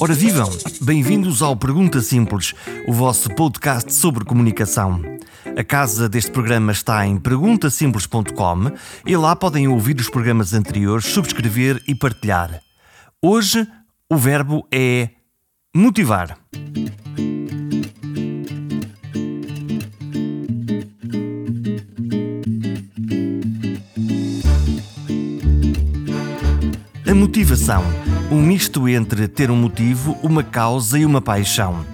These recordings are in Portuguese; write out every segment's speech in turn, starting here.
Ora vivam, bem-vindos ao Pergunta Simples, o vosso podcast sobre comunicação. A casa deste programa está em perguntasimples.com e lá podem ouvir os programas anteriores, subscrever e partilhar. Hoje o verbo é motivar. A motivação, um misto entre ter um motivo, uma causa e uma paixão.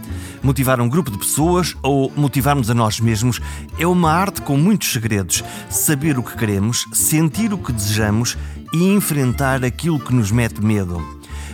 Motivar um grupo de pessoas ou motivarmos a nós mesmos é uma arte com muitos segredos. Saber o que queremos, sentir o que desejamos e enfrentar aquilo que nos mete medo.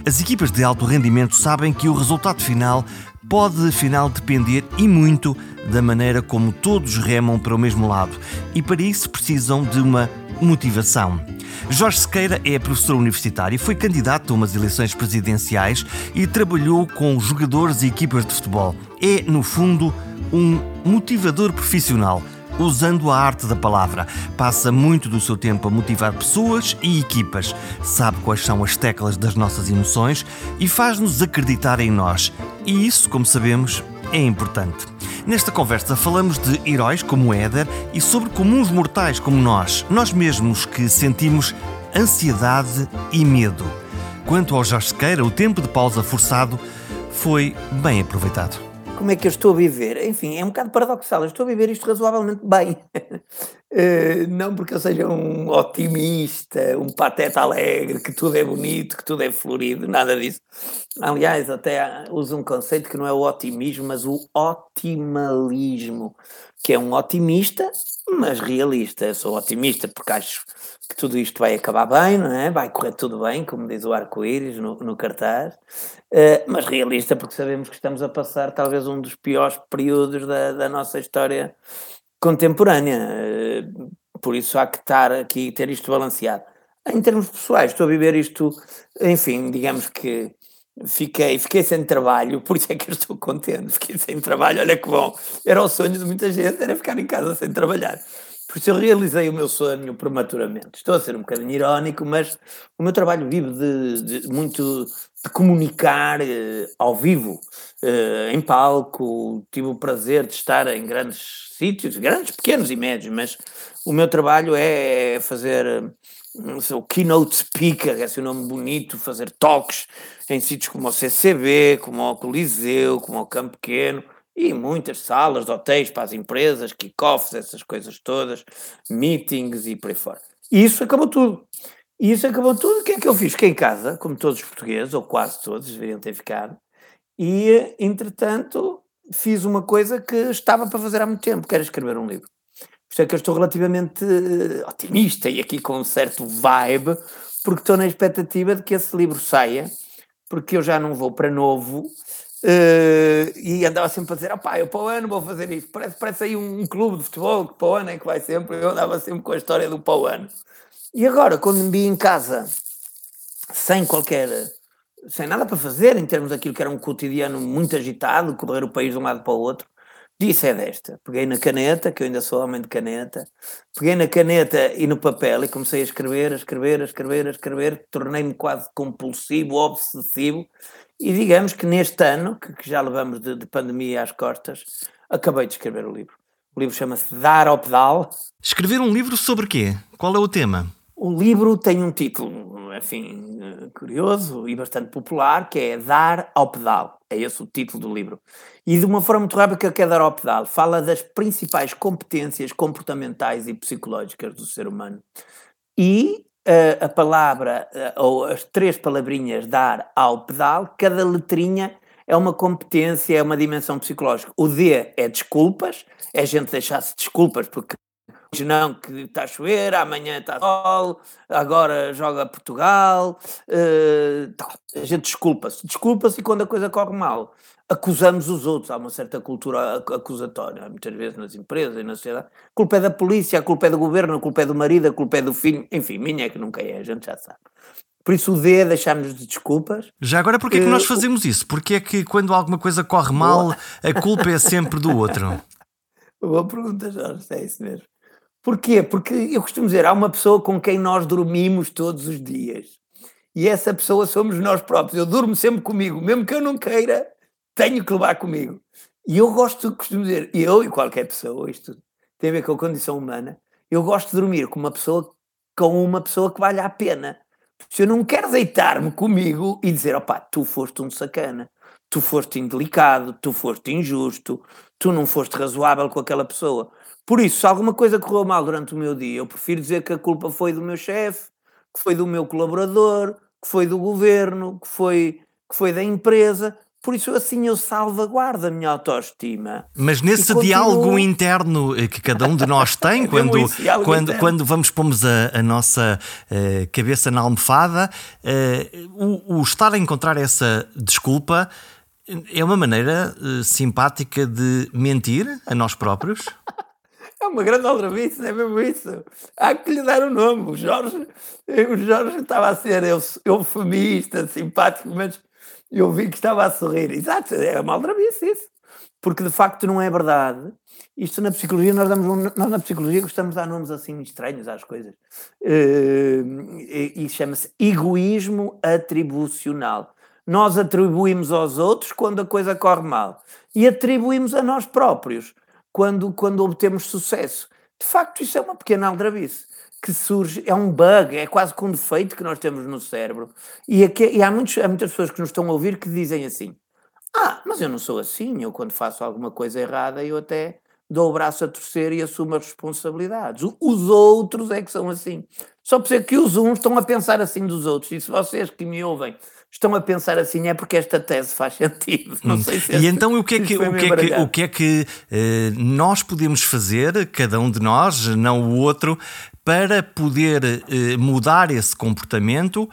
As equipas de alto rendimento sabem que o resultado final pode afinal depender e muito da maneira como todos remam para o mesmo lado e para isso precisam de uma motivação. Jorge Sequeira é professor universitário, foi candidato a umas eleições presidenciais e trabalhou com jogadores e equipas de futebol. É, no fundo, um motivador profissional usando a arte da palavra. Passa muito do seu tempo a motivar pessoas e equipas, sabe quais são as teclas das nossas emoções e faz-nos acreditar em nós. E isso, como sabemos, é importante. Nesta conversa falamos de heróis como Éder e sobre comuns mortais como nós, nós mesmos que sentimos ansiedade e medo. Quanto ao Jorge Sequeira, o tempo de pausa forçado foi bem aproveitado como é que eu estou a viver? Enfim, é um bocado paradoxal. Eu estou a viver isto razoavelmente bem. Uh, não porque eu seja um otimista, um pateta alegre, que tudo é bonito, que tudo é florido, nada disso. Aliás, até uso um conceito que não é o otimismo, mas o otimalismo, que é um otimista, mas realista. Eu sou otimista porque acho que tudo isto vai acabar bem, não é? Vai correr tudo bem, como diz o arco-íris no, no, cartaz, uh, mas realista porque sabemos que estamos a passar talvez um dos piores períodos da, da nossa história contemporânea. Por isso há que estar aqui ter isto balanceado. Em termos pessoais, estou a viver isto, enfim, digamos que fiquei, fiquei sem trabalho, por isso é que eu estou contente, fiquei sem trabalho, olha que bom. Era o sonho de muita gente, era ficar em casa sem trabalhar. Por isso eu realizei o meu sonho prematuramente. Estou a ser um bocadinho irónico, mas o meu trabalho vive de, de muito de comunicar eh, ao vivo, eh, em palco. Tive o prazer de estar em grandes sítios, grandes, pequenos e médios, mas o meu trabalho é fazer eh, o keynote speaker, é esse nome bonito, fazer talks em sítios como o CCB, como o Coliseu, como o Campo Pequeno, e muitas salas de hotéis para as empresas, kick-offs, essas coisas todas, meetings e por aí fora. E isso acabou tudo. E isso acabou tudo. O que é que eu fiz? Fiquei em casa, como todos os portugueses, ou quase todos, deveriam ter ficado. E, entretanto, fiz uma coisa que estava para fazer há muito tempo, que era escrever um livro. Por isso é que eu estou relativamente eh, otimista e aqui com um certo vibe, porque estou na expectativa de que esse livro saia, porque eu já não vou para novo Uh, e andava sempre a dizer: opá, eu para o ano vou fazer isto. Parece, parece aí um, um, clube de futebol que para o ano é que vai sempre. Eu andava sempre com a história do para o ano. E agora, quando me vi em casa, sem qualquer. Sem nada para fazer, em termos daquilo que era um cotidiano muito agitado, correr o país de um lado para o outro, disse é desta. Peguei na caneta, que eu ainda sou homem de caneta, peguei na caneta e no papel e comecei a escrever, a escrever, a escrever, a escrever, tornei-me quase compulsivo, obsessivo e digamos que neste ano, que, que já levamos de, de, pandemia às costas, acabei de escrever o livro. O livro chama-se Dar ao Pedal. Escrever um livro sobre quê? Qual é o tema? O livro tem um título, enfim, curioso e bastante popular, que é Dar ao Pedal. É esse o título do livro. E de uma forma muito rápida, que é Dar ao Pedal. Fala das principais competências comportamentais e psicológicas do ser humano. E a, a palavra, ou as três palavrinhas dar ao pedal, cada letrinha é uma competência, é uma dimensão psicológica. O D é desculpas, é a gente deixar-se desculpas porque hoje não que está a chover, amanhã está sol, agora joga Portugal, uh, a gente desculpa-se, desculpa-se e quando a coisa corre mal acusamos os outros. Há uma certa cultura acusatória, muitas vezes nas empresas e na sociedade. A culpa é da polícia, a culpa é do governo, a culpa é do marido, a culpa é do filho. Enfim, minha é que nunca é, a gente já sabe. Por isso o D é deixar-nos de desculpas. Já agora, porquê é que nós eh, fazemos isso? Porque é que quando alguma coisa corre mal, a culpa é sempre do outro? Boa pergunta, Jorge, é isso mesmo. Porquê? Porque eu costumo dizer, há uma pessoa com quem nós dormimos todos os dias. E essa pessoa somos nós próprios. Eu durmo sempre comigo, mesmo que eu não queira, tenho que levar comigo. E eu gosto, costumo dizer, eu e qualquer pessoa, isto tem a ver com a condição humana, eu gosto de dormir com uma pessoa, com uma pessoa que vale a pena. Se eu não quero deitar-me comigo e dizer, opá, tu foste um sacana, tu foste indelicado, tu foste injusto, tu não foste razoável com aquela pessoa. Por isso, se alguma coisa correu mal durante o meu dia, eu prefiro dizer que a culpa foi do meu chefe, que foi do meu colaborador, que foi do governo, que foi, que foi da empresa, por isso, assim, eu salvaguardo a minha autoestima. Mas nesse continuo... diálogo interno eh, que cada um de nós tem, quando, quando, quando vamos pomos a, a nossa uh, cabeça na almofada, uh, o, o, estar a encontrar essa desculpa é uma maneira uh, simpática de mentir a nós próprios? É uma grande aldrabice, é mesmo isso. Há que lhe dar o um nome. O Jorge, o Jorge estava a ser eufemista, simpático, mas eu vi que estava a sorrir. Exato, é uma aldrabice isso. Porque de facto não é verdade. Isto na psicologia, nós, damos um, nós na psicologia gostamos de dar nomes assim estranhos às coisas. Uh, e, e chama-se egoísmo atribucional. Nós atribuímos aos outros quando a coisa corre mal. E atribuímos a nós próprios quando, quando obtemos sucesso. De facto, isso é uma pequena aldrabice que surge, é um bug, é quase com um defeito que nós temos no cérebro. E, aqui, e há, muitos, há muitas pessoas que nos estão a ouvir que dizem assim: Ah, mas eu não sou assim, eu quando faço alguma coisa errada, eu até dou o braço a torcer e assumo as responsabilidades. Os outros é que são assim. Só por ser que os uns estão a pensar assim dos outros. E se vocês que me ouvem estão a pensar assim é porque esta tese faz sentido. Não hum. sei se e então o que é que, o que, é que, o que, é que eh, nós podemos fazer, cada um de nós, não o outro, para poder eh, mudar esse comportamento?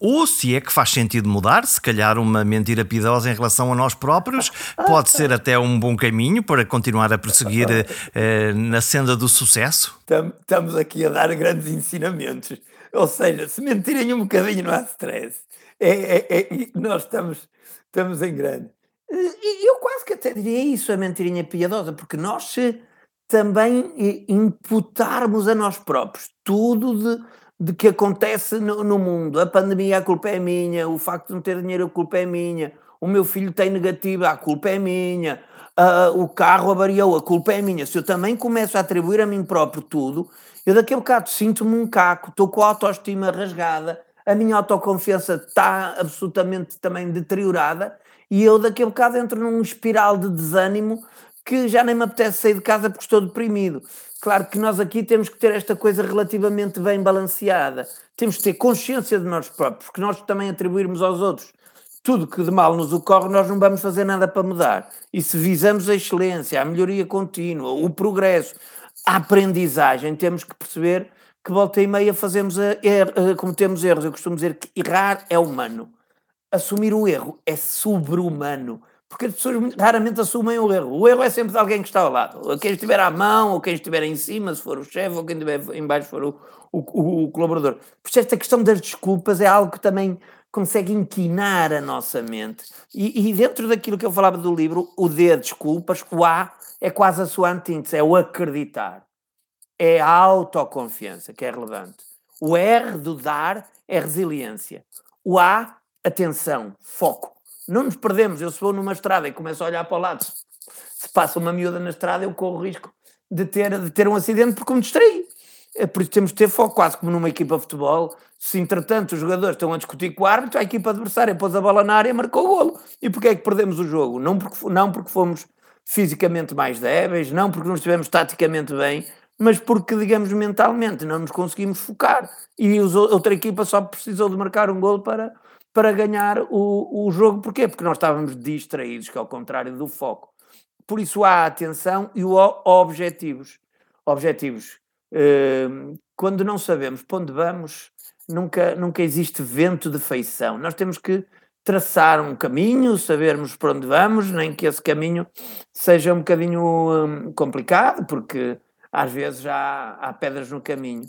Ou se é que faz sentido mudar, se calhar uma mentira piedosa em relação a nós próprios pode ser até um bom caminho para continuar a prosseguir eh, na senda do sucesso? Estamos aqui a dar grandes ensinamentos. Ou seja, se mentirem um bocadinho não há stress é, é, é, nós estamos, estamos em grande. Eu quase que até diria isso, a mentirinha piedosa, porque nós se também imputarmos a nós próprios tudo de, de que acontece no, no, mundo, a pandemia, a culpa é minha, o facto de não ter dinheiro, a culpa é minha, o meu filho tem negativa, a culpa é minha, uh, o carro avariou, a culpa é minha. Se eu também começo a atribuir a mim próprio tudo, eu daqui a bocado sinto-me um caco, estou com a autoestima rasgada, a minha autoconfiança está absolutamente também deteriorada e eu daqui a bocado entro num espiral de desânimo que já nem me apetece sair de casa porque estou deprimido. Claro que nós aqui temos que ter esta coisa relativamente bem balanceada. Temos que ter consciência de nós próprios, porque nós também atribuirmos aos outros tudo que de mal nos ocorre, nós não vamos fazer nada para mudar. E se visamos a excelência, a melhoria contínua, o progresso, a aprendizagem, temos que perceber que volta e meia fazemos a, a, cometemos erros. Eu costumo dizer que errar é humano. Assumir o erro é sobre-humano. Porque as pessoas raramente assumem o erro. O erro é sempre de alguém que está ao lado. Quem estiver à mão, ou quem estiver em cima, se for o chefe, ou quem estiver em baixo, se for o, o, o, colaborador. Por isso, esta questão das desculpas é algo que também consegue inquinar a nossa mente. E, e dentro daquilo que eu falava do livro, o D, desculpas, o A é quase a sua antítese, é o acreditar é a autoconfiança que é relevante. O R do dar é resiliência. O A, atenção, foco. Não nos perdemos. Eu se vou numa estrada e começo a olhar para o lado, se passa uma miúda na estrada, eu corro o risco de ter, de ter um acidente porque me distraí. É por isso temos de ter foco, quase como numa equipa de futebol. Se entretanto os jogadores estão a discutir com o árbitro, a equipa adversária pôs a bola na área e marcou o golo. E porquê é que perdemos o jogo? Não porque, não porque fomos fisicamente mais débeis, não porque não estivemos taticamente bem, mas porque, digamos, mentalmente não nos conseguimos focar e a outra equipa só precisou de marcar um gol para, para ganhar o, o jogo. Porquê? Porque nós estávamos distraídos, que é ao contrário do foco. Por isso há atenção e o objetivos. Objetivos. Uh, quando não sabemos para onde vamos, nunca, nunca existe vento de feição. Nós temos que traçar um caminho, sabermos para onde vamos, nem que esse caminho seja um bocadinho um, complicado, porque às vezes já há pedras no caminho.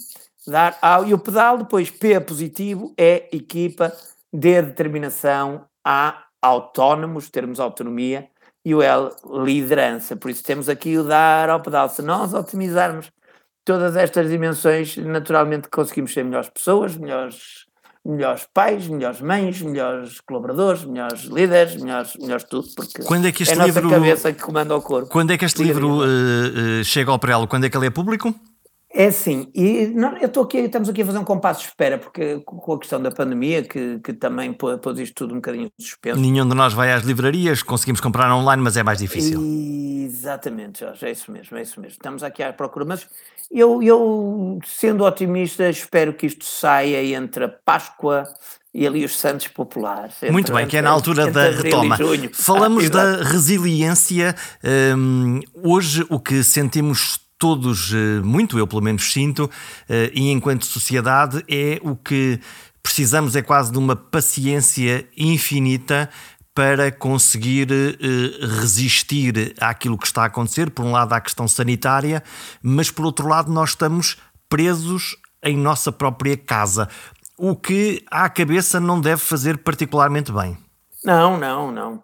Dar, ah, e o pedal, depois, P positivo, é equipa, D determinação, A autónomos, termos autonomia, e o L liderança. Por isso temos aqui o dar ao pedal. Se nós otimizarmos todas estas dimensões, naturalmente conseguimos ser melhores pessoas, melhores melhores pais, melhores mães, melhores colaboradores, melhores líderes, melhores, melhores tudo, porque quando é, que este é a livro, nossa cabeça que comanda o corpo. Quando é que este livro uh, uh, chega ao prelo? Quando é que ele é público? É sim, e não, eu estou aqui, estamos aqui a fazer um compasso de espera, porque com a questão da pandemia, que, que também pôs isto tudo um bocadinho suspenso. Nenhum de nós vai às livrarias, conseguimos comprar online, mas é mais difícil. Exatamente, Jorge, é isso mesmo, é isso mesmo. Estamos aqui à procura, mas eu, eu sendo otimista, espero que isto saia entre a Páscoa e ali os Santos Populares. Muito bem, que é na altura da retoma. Falamos ah, da resiliência. Um, hoje o que sentimos todos, eh, muito eu pelo menos sinto, eh, e enquanto sociedade, é o que precisamos é quase de uma paciência infinita para conseguir eh, resistir àquilo que está a acontecer. Por um lado, à questão sanitária, mas por outro lado, nós estamos presos em nossa própria casa, o que à cabeça não deve fazer particularmente bem. Não, não, não.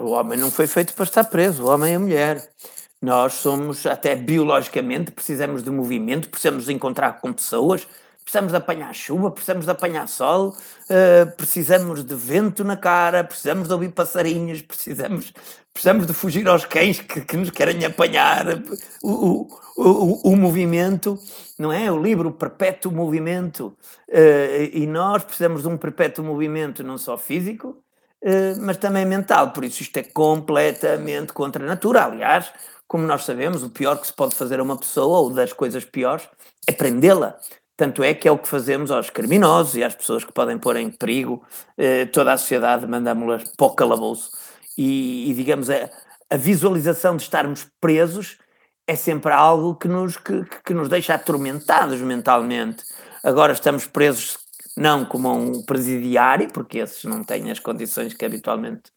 O homem não foi feito para estar preso, o homem é a mulher. Nós somos, até biologicamente, precisamos de movimento, precisamos de encontrar com pessoas, precisamos de apanhar chuva, precisamos de apanhar sol, uh, precisamos de vento na cara, precisamos de ouvir passarinhos, precisamos, precisamos de fugir aos cães que, que nos querem apanhar. O, o, o, o, movimento, não é? O livro Perpétuo Movimento. Uh, e nós precisamos de um perpétuo movimento, não só físico, uh, mas também mental. Por isso, isto é completamente contra a natura. Aliás, como nós sabemos, o pior que se pode fazer a uma pessoa, ou das coisas piores, é prendê-la. Tanto é que é o que fazemos aos criminosos e às pessoas que podem pôr em perigo eh, toda a sociedade, mandamos-las para o calabouço. E, e digamos, a, a, visualização de estarmos presos é sempre algo que nos, que, que nos deixa atormentados mentalmente. Agora estamos presos não como um presidiário, porque esses não têm as condições que habitualmente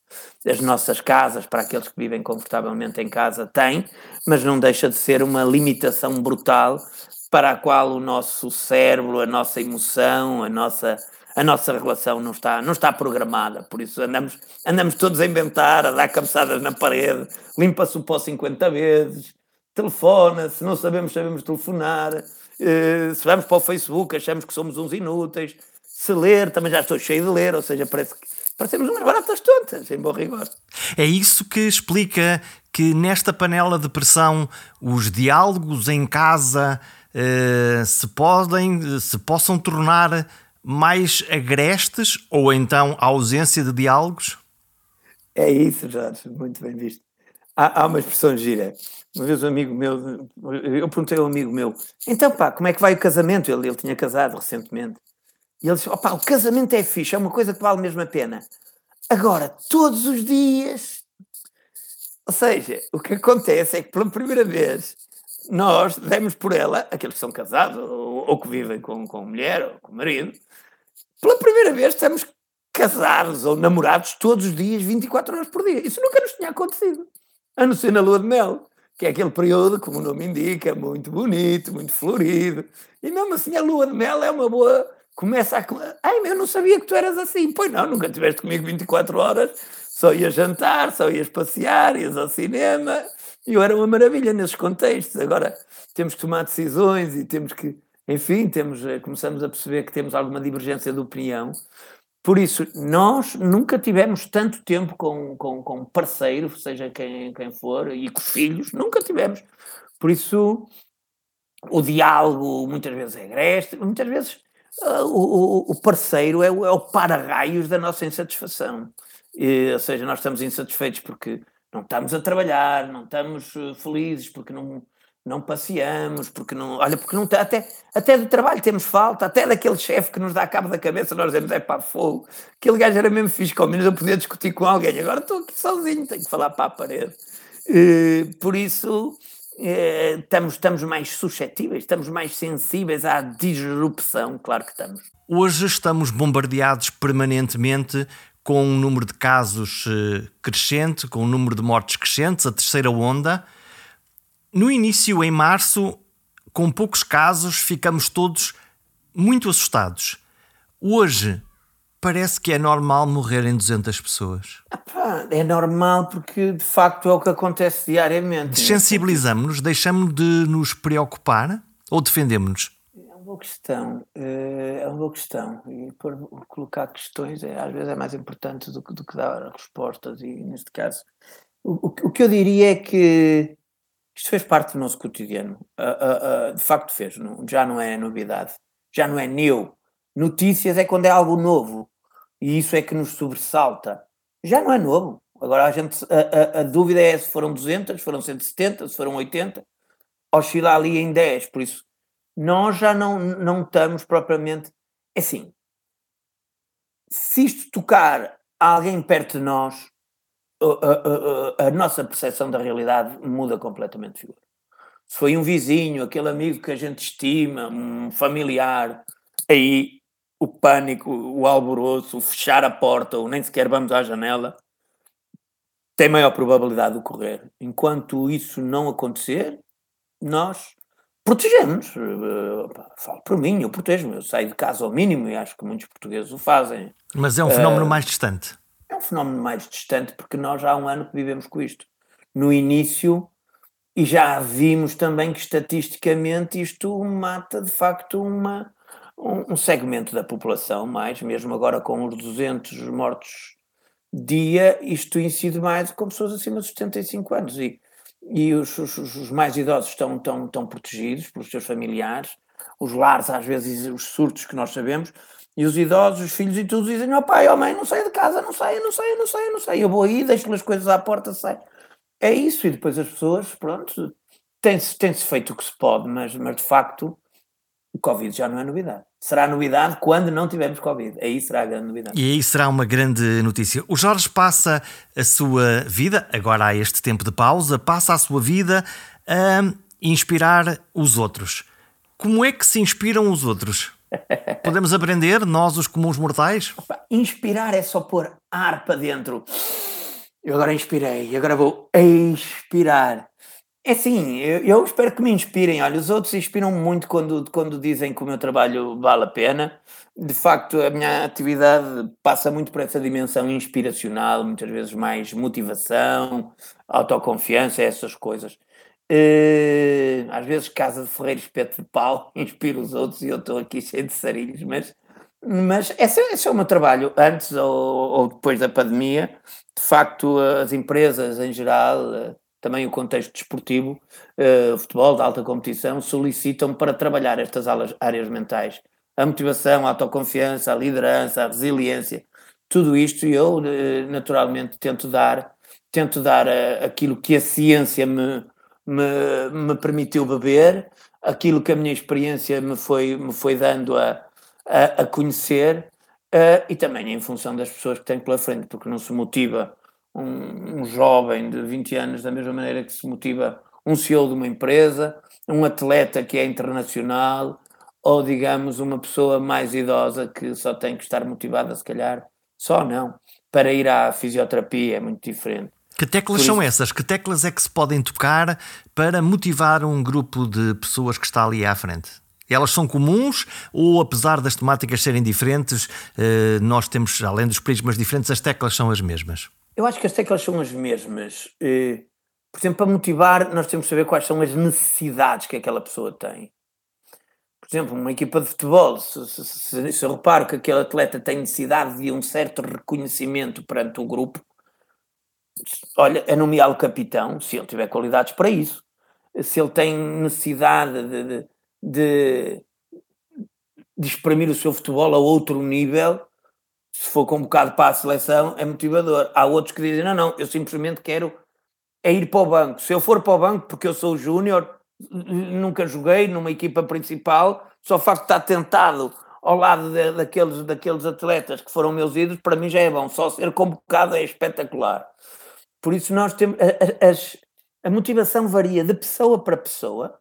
as nossas casas, para aqueles que vivem confortavelmente em casa, têm, mas não deixa de ser uma limitação brutal para a qual o nosso cérebro, a nossa emoção, a nossa, a nossa relação não está, não está programada. Por isso andamos, andamos todos a inventar, a dar cabeçadas na parede, limpa-se o pó 50 vezes, telefona, se não sabemos, sabemos telefonar. Uh, se vamos para o Facebook, achamos que somos uns inúteis se ler, também já estou cheio de ler, ou seja, parece que parecemos umas baratas tontas, em bom rigor. É isso que explica que nesta panela de pressão os diálogos em casa se podem, se possam tornar mais agrestes ou então a ausência de diálogos? É isso, Jorge, muito bem visto. Há, há uma expressão gira. Uma vez um amigo meu, eu perguntei a um amigo meu, então pá, como é que vai o casamento? Ele, ele tinha casado recentemente. E ele disse: opá, o casamento é fixe, é uma coisa que vale mesmo a pena. Agora, todos os dias. Ou seja, o que acontece é que pela primeira vez nós demos por ela, aqueles que são casados ou, ou que vivem com, com mulher ou com marido, pela primeira vez estamos casados ou namorados todos os dias, 24 horas por dia. Isso nunca nos tinha acontecido. A não ser na lua de mel, que é aquele período, como o nome indica, muito bonito, muito florido. E mesmo assim a lua de mel é uma boa começa a. Ai, eu não sabia que tu eras assim. Pois não, nunca estiveste comigo 24 horas, só ias jantar, só ias passear, ias ao cinema. E eu era uma maravilha nesses contextos. Agora temos que tomar decisões e temos que. Enfim, temos, eh, começamos a perceber que temos alguma divergência de opinião. Por isso, nós nunca tivemos tanto tempo com, com, com parceiro, seja quem, quem for, e com filhos, nunca tivemos. Por isso, o diálogo muitas vezes é agreste, muitas vezes Uh, o, o, parceiro é o, é o para-raios da nossa insatisfação. E, ou seja, nós estamos insatisfeitos porque não estamos a trabalhar, não estamos uh, felizes, porque não, não passeamos, porque não. Olha, porque não até, até do trabalho temos falta, até daquele chefe que nos dá cabo da cabeça, nós dizemos, é pá, fogo. Aquele gajo era mesmo fixe, ao menos eu podia discutir com alguém, agora estou aqui sozinho, tenho que falar para a parede. E, por isso eh, estamos, estamos mais suscetíveis, estamos mais sensíveis à disrupção, claro que estamos. Hoje estamos bombardeados permanentemente com um número de casos eh, crescente, com um número de mortes crescentes, a terceira onda. No início, em março, com poucos casos, ficamos todos muito assustados. Hoje, parece que é normal morrerem 200 pessoas. É normal porque de facto é o que acontece diariamente. Desensibilizamos-nos, deixamos de nos preocupar ou defendemos-nos? Boa questão, eh, é uma boa questão. E por colocar questões é, às vezes é mais importante do que, do que dar respostas, e neste caso, o, o que eu diria é que isto fez parte do nosso cotidiano. Uh, uh, uh, de facto fez, não, já não é novidade, já não é new. Notícias é quando é algo novo, e isso é que nos sobressalta. Já não é novo. Agora a gente, a, a, a dúvida é se foram 200, se foram 170, se foram 80, oscila ali em 10, por isso nós já não, não estamos propriamente. É assim, se isto tocar alguém perto de nós, a, a, a, nossa percepção da realidade muda completamente de figura. Se foi um vizinho, aquele amigo que a gente estima, um familiar, aí o pânico, o alvoroço, o fechar a porta ou nem sequer vamos à janela, tem maior probabilidade de ocorrer. Enquanto isso não acontecer, nós protegemos. Uh, falo por mim, eu protejo-me. Eu saio de casa ao mínimo e acho que muitos portugueses o fazem. Mas é um fenómeno uh, mais distante. É um fenómeno mais distante porque nós já há um ano que vivemos com isto. No início, e já vimos também que estatisticamente isto mata de facto uma, um, um segmento da população, mais mesmo agora com os 200 mortos dia, isto incide mais com pessoas acima dos 75 anos. E e os, os, os, mais idosos estão, estão, estão protegidos pelos seus familiares, os lares, às vezes, os surtos que nós sabemos, e os idosos, os filhos e tudo dizem: ó oh, pai, ó oh, mãe, não saia de casa, não saia, não saia, não saia, não saia. Eu vou aí, deixo as coisas à porta, sai. É isso, e depois as pessoas, pronto, tem-se tem -se feito o que se pode, mas, mas de facto o Covid já não é novidade. Será novidade quando não tivermos Covid. Aí será a grande novidade. E aí será uma grande notícia. O Jorge passa a sua vida, agora há este tempo de pausa, passa a sua vida a inspirar os outros. Como é que se inspiram os outros? Podemos aprender, nós, os comuns mortais? Inspirar é só pôr ar para dentro. Eu agora inspirei, agora vou expirar. É sim, eu, eu, espero que me inspirem. Olha, os outros inspiram muito quando, quando dizem que o meu trabalho vale a pena. De facto, a minha atividade passa muito por essa dimensão inspiracional, muitas vezes mais motivação, autoconfiança, essas coisas. Uh, às vezes, casa de ferreiro, espeto de pau, inspira os outros e eu estou aqui cheio de sarilhos, mas, mas esse, esse é o meu trabalho, antes ou, ou depois da pandemia. De facto, as empresas em geral também o contexto desportivo, uh, futebol de alta competição, solicitam para trabalhar estas áreas mentais. A motivação, a autoconfiança, a liderança, a resiliência, tudo isto eu uh, naturalmente tento dar, tento dar uh, aquilo que a ciência me, me, me, permitiu beber, aquilo que a minha experiência me foi, me foi dando a, a, a conhecer e também em função das pessoas que tenho pela frente, porque não se motiva um, um jovem de 20 anos da mesma maneira que se motiva um CEO de uma empresa, um atleta que é internacional, ou digamos uma pessoa mais idosa que só tem que estar motivada, se calhar, só não, para ir à fisioterapia, é muito diferente. Que teclas são essas? Que teclas é que se podem tocar para motivar um grupo de pessoas que está ali à frente? Elas são comuns ou, apesar das temáticas serem diferentes, eh, nós temos, além dos prismas diferentes, as teclas são as mesmas? Eu acho que as teclas são as mesmas. Eh, por exemplo, para motivar, nós temos que saber quais são as necessidades que aquela pessoa tem. Por exemplo, uma equipa de futebol, se, se, se, se eu reparo que aquele atleta tem necessidade de um certo reconhecimento perante o grupo, olha, é nomeá-lo capitão, se ele tiver qualidades para isso. Se ele tem necessidade de, de, de, de exprimir o seu futebol a outro nível, se for convocado para a seleção, é motivador. Há outros que dizem: não, não, eu simplesmente quero é ir para o banco. Se eu for para o banco, porque eu sou júnior, nunca joguei numa equipa principal, só o facto de estar tentado ao lado de, daqueles, daqueles atletas que foram meus ídolos, para mim já é bom. Só ser convocado é espetacular. Por isso, nós temos. A, a, a motivação varia de pessoa para pessoa.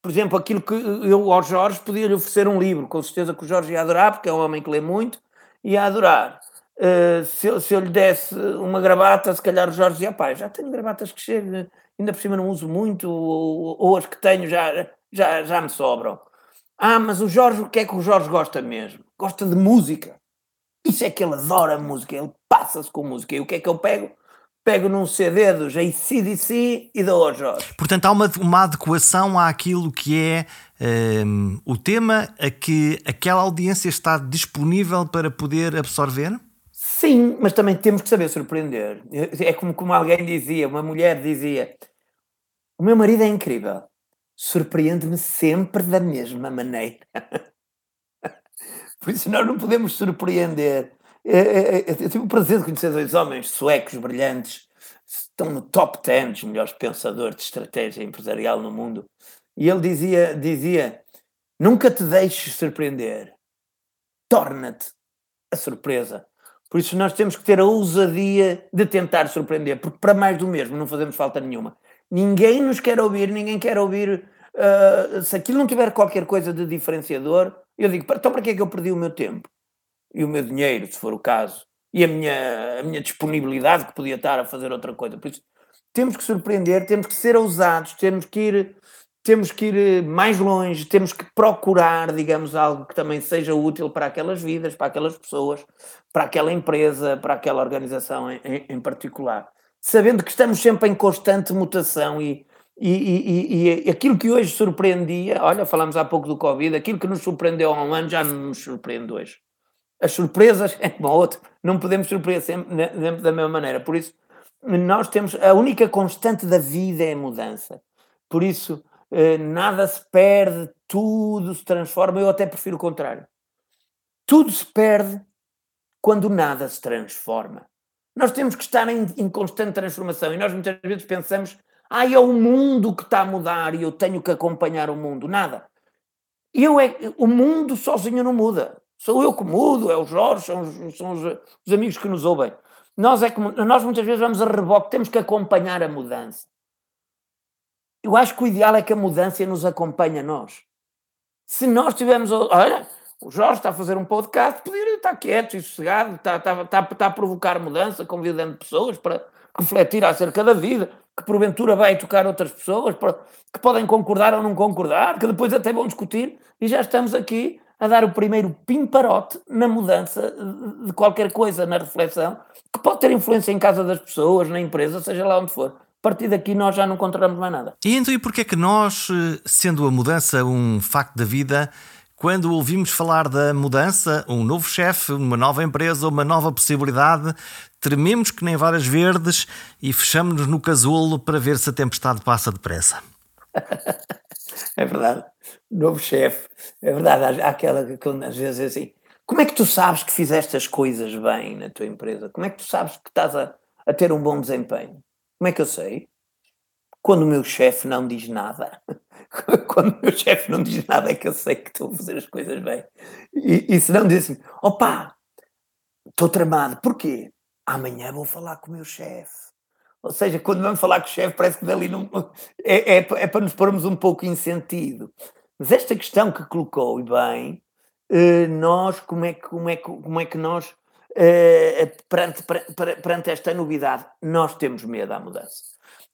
Por exemplo, aquilo que eu ao Jorge podia lhe oferecer um livro, com certeza que o Jorge ia adorar, porque é um homem que lê muito, ia adorar. Uh, se, eu, se eu lhe desse uma gravata, se calhar o Jorge dizia, pá, já tenho gravatas que chegam, ainda por cima não uso muito, ou, ou, as que tenho já, já, já me sobram. Ah, mas o Jorge, o que é que o Jorge gosta mesmo? Gosta de música. Isso é que ele adora música, ele passa-se com música. E o que é que eu pego? Pego num CD dos ACDC e dou ao Jorge. Portanto, há uma, uma adequação àquilo que é um, o tema a que aquela audiência está disponível para poder absorver? Sim, mas também temos que saber surpreender. É como, como alguém dizia, uma mulher dizia: O meu marido é incrível, surpreende-me sempre da mesma maneira. Por isso nós não podemos surpreender. É, é, é, eu tive o prazer de conhecer dois homens suecos brilhantes, estão no top 10 dos melhores pensadores de estratégia empresarial no mundo. E ele dizia, dizia nunca te deixes surpreender, torna-te a surpresa. Por isso nós temos que ter a ousadia de tentar surpreender, porque para mais do mesmo não fazemos falta nenhuma. Ninguém nos quer ouvir, ninguém quer ouvir. Uh, se aquilo não tiver qualquer coisa de diferenciador, eu digo, então para que é que eu perdi o meu tempo? E o meu dinheiro, se for o caso, e a minha, a minha disponibilidade que podia estar a fazer outra coisa. Por isso, temos que surpreender, temos que ser ousados, temos que ir, temos que ir eh, mais longe, temos que procurar, digamos, algo que também seja útil para aquelas vidas, para aquelas pessoas, para aquela empresa, para aquela organização em, em, em particular. Sabendo que estamos sempre em constante mutação e, e, e, e, aquilo que hoje surpreendia, olha, falámos há pouco do Covid, aquilo que nos surpreendeu há um ano já não nos surpreende hoje. As surpresas, é como outro, não podemos surpreender sempre, sempre da mesma maneira. Por isso, nós temos, a única constante da vida é a mudança. Por isso, nada se perde, tudo se transforma. Eu até prefiro o contrário. Tudo se perde quando nada se transforma. Nós temos que estar em, em constante transformação e nós muitas vezes pensamos ah, é o mundo que está a mudar e eu tenho que acompanhar o mundo. Nada. Eu é, o mundo sozinho não muda. Sou eu que mudo, é o Jorge, são os, são os, os amigos que nos ouvem. Nós, é que, nós muitas vezes vamos a reboque, temos que acompanhar a mudança. Eu acho que o ideal é que a mudança nos acompanhe a nós. Se nós tivermos. Olha, o Jorge está a fazer um podcast, poderia estar quieto e sossegado, está, está, está, está a provocar mudança, convidando pessoas para refletir acerca da vida que porventura vai tocar outras pessoas, que podem concordar ou não concordar, que depois até vão discutir, e já estamos aqui a dar o primeiro pimparote na mudança de qualquer coisa, na reflexão, que pode ter influência em casa das pessoas, na empresa, seja lá onde for. A partir daqui nós já não controlamos mais nada. E então, e porquê é que nós, sendo a mudança um facto da vida, quando ouvimos falar da mudança, um novo chefe, uma nova empresa, uma nova possibilidade, trememos que nem varas verdes e fechamos-nos no casulo para ver se a tempestade passa depressa. é verdade. Novo chefe. É verdade. Há aquela que às vezes é assim. Como é que tu sabes que fizeste as coisas bem na tua empresa? Como é que tu sabes que estás a, a ter um bom desempenho? Como é que eu sei? Quando o meu chefe não diz nada. quando o meu chefe não diz nada é que eu sei que estou a fazer as coisas bem. E, e se não diz assim, opá, estou tramado, porquê? Amanhã vou falar com o meu chefe. Ou seja, quando vamos falar com o chefe, parece que dali não. É, é, é, para nos pormos um pouco em sentido. Mas esta questão que colocou, e bem, eh, nós, como é que, como é que, como é que nós, eh, perante, perante esta novidade, nós temos medo à mudança.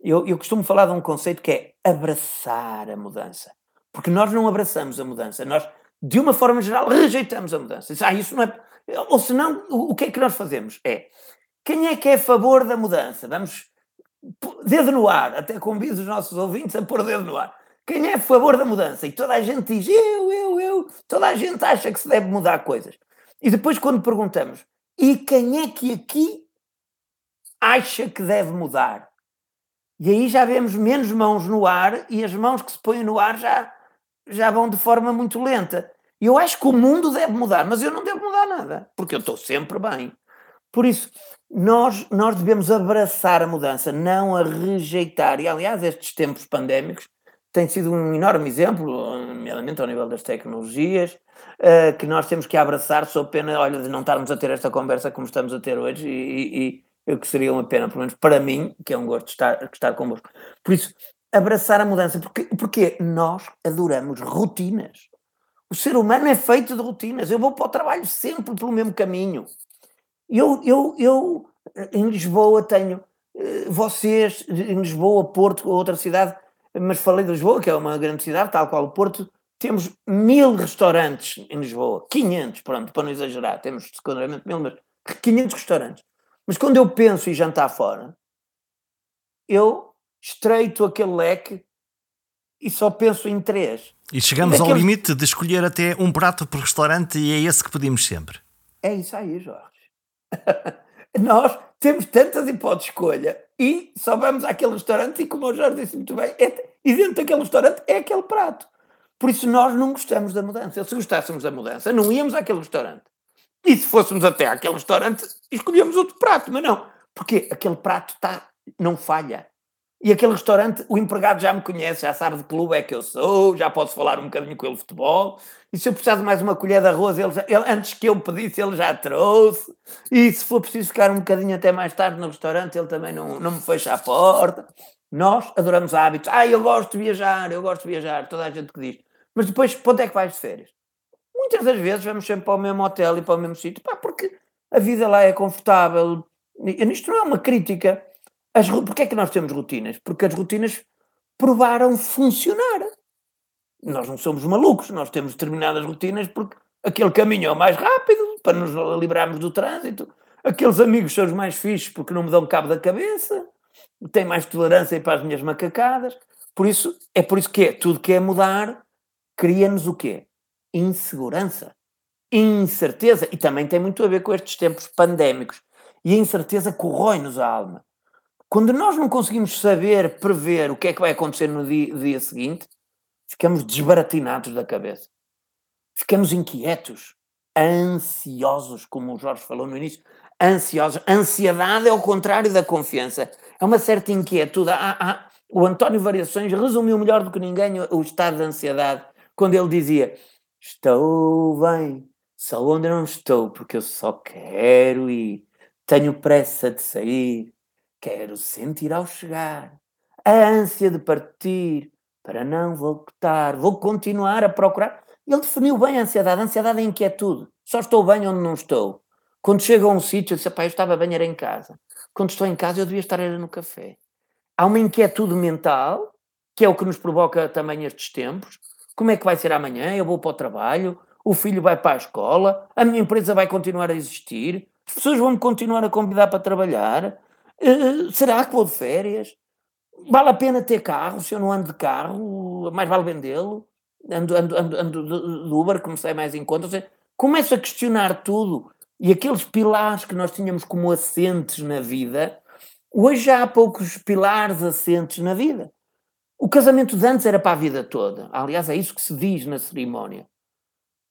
Eu, eu costumo falar de um conceito que é abraçar a mudança. Porque nós não abraçamos a mudança, nós, de uma forma geral, rejeitamos a mudança. Ah, isso não é. Ou senão, o, o que é que nós fazemos? É quem é que é a favor da mudança? Vamos dedo no ar, até convido os nossos ouvintes a pôr dedo no ar. Quem é a favor da mudança? E toda a gente diz eu, eu, eu. Toda a gente acha que se deve mudar coisas. E depois, quando perguntamos e quem é que aqui acha que deve mudar? E aí já vemos menos mãos no ar e as mãos que se põem no ar já, já vão de forma muito lenta. Eu acho que o mundo deve mudar, mas eu não devo mudar nada, porque eu estou sempre bem. Por isso, nós, nós devemos abraçar a mudança, não a rejeitar. E, aliás, estes tempos pandémicos têm sido um enorme exemplo, nomeadamente ao nível das tecnologias, uh, que nós temos que abraçar, sob pena, olha, de não estarmos a ter esta conversa como estamos a ter hoje e, e, eu que seria uma pena, pelo menos para mim, que é um gosto estar, estar convosco. Por isso, abraçar a mudança, porque, porque nós adoramos rotinas. O ser humano é feito de rotinas. Eu vou para o trabalho sempre pelo mesmo caminho. Eu, eu, eu em Lisboa tenho eh, vocês, em Lisboa, Porto, outra cidade, mas falei de Lisboa, que é uma grande cidade, tal qual o Porto, temos mil restaurantes em Lisboa, 500, pronto, para não exagerar, temos secundariamente mil, mas 500 restaurantes. Mas quando eu penso em jantar fora, eu estreito aquele leque e só penso em três. E chegamos Daqueles... ao limite de escolher até um prato por restaurante e é esse que pedimos sempre. É isso aí, Jorge. Nós temos tantas hipóteses de escolha e só vamos àquele restaurante e, como o Jorge disse muito bem, é, e dentro daquele restaurante é aquele prato. Por isso nós não gostamos da mudança. Se gostássemos da mudança, não íamos àquele restaurante. E se fôssemos até àquele restaurante, escolhíamos outro prato, mas não. Porque aquele prato tá, não falha. E aquele restaurante, o empregado já me conhece, já sabe de clube é que eu sou, já posso falar um bocadinho com ele de futebol. E se eu precisar de mais uma colher de arroz, ele, ele, antes que eu pedisse, ele já trouxe. E se for preciso ficar um bocadinho até mais tarde no restaurante, ele também não, não me fecha a porta. Nós adoramos hábitos. Ah, eu gosto de viajar, eu gosto de viajar, toda a gente que diz. Mas depois, para onde é que vais de férias? Muitas das vezes vamos sempre para o mesmo hotel e para o mesmo sítio, pá, porque a vida lá é confortável. Isto não é uma crítica as, porque é que nós temos rotinas? Porque as rotinas provaram funcionar. Nós não somos malucos, nós temos determinadas rotinas porque aquele caminho é o mais rápido para nos livrarmos do trânsito, aqueles amigos são os mais fixos porque não me dão cabo da cabeça, têm mais tolerância para as minhas macacadas. Por isso, é por isso que é, tudo que é mudar cria-nos o quê? Insegurança, incerteza, e também tem muito a ver com estes tempos pandémicos. E a incerteza corrói-nos a alma. Quando nós não conseguimos saber, prever o que é que vai acontecer no dia, dia seguinte, ficamos desbaratinados da cabeça. Ficamos inquietos, ansiosos, como o Jorge falou no início. Ansiosos. Ansiedade é o contrário da confiança. É uma certa inquietude. Ah, ah, o António Variações resumiu melhor do que ninguém o estado de ansiedade quando ele dizia: Estou bem, só onde não estou, porque eu só quero ir, tenho pressa de sair, Quero sentir ao chegar a ânsia de partir para não voltar. Vou continuar a procurar. Ele definiu bem a ansiedade. A ansiedade é inquietude. Só estou bem onde não estou. Quando chego a um sítio, eu disse, eu estava bem, era em casa. Quando estou em casa, eu devia estar era no café. Há uma inquietude mental, que é o que nos provoca também estes tempos. Como é que vai ser amanhã? Eu vou para o trabalho, o filho vai para a escola, a minha empresa vai continuar a existir, as pessoas vão me continuar a convidar para trabalhar, Uh, será que vou de férias? Vale a pena ter carro? Se eu não ando de carro, mais vale vendê-lo? Ando, ando, ando, ando de Uber, comecei mais em conta. Ou seja, começo a questionar tudo. E aqueles pilares que nós tínhamos como assentes na vida, hoje já há poucos pilares assentes na vida. O casamento de antes era para a vida toda. Aliás, é isso que se diz na cerimónia.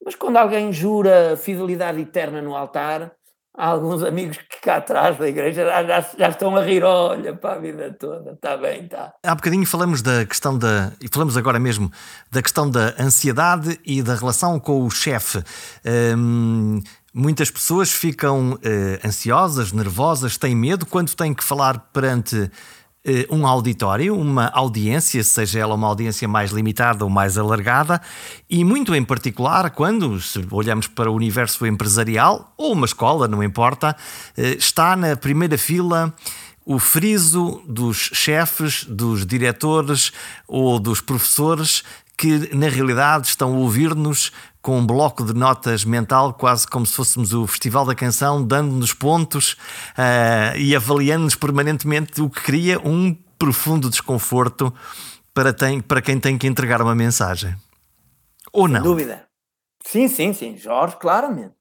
Mas quando alguém jura fidelidade eterna no altar, há alguns amigos que cá atrás da igreja já, já, estão a rir, olha, para a vida toda, está bem, está. Há bocadinho falamos da questão da, e falamos agora mesmo, da questão da ansiedade e da relação com o chefe. Hum, muitas pessoas ficam uh, ansiosas, nervosas, têm medo quando têm que falar perante um auditório, uma audiência, seja ela uma audiência mais limitada ou mais alargada, e muito em particular quando olhamos para o universo empresarial ou uma escola, não importa, eh, está na primeira fila o friso dos chefes, dos diretores ou dos professores que na realidade estão a ouvir-nos com um bloco de notas mental, quase como se fôssemos o Festival da Canção, dando-nos pontos uh, e avaliando-nos permanentemente, o que cria um profundo desconforto para, tem, para quem tem que entregar uma mensagem. Ou não? Sem dúvida. Sim, sim, sim, Jorge, claramente.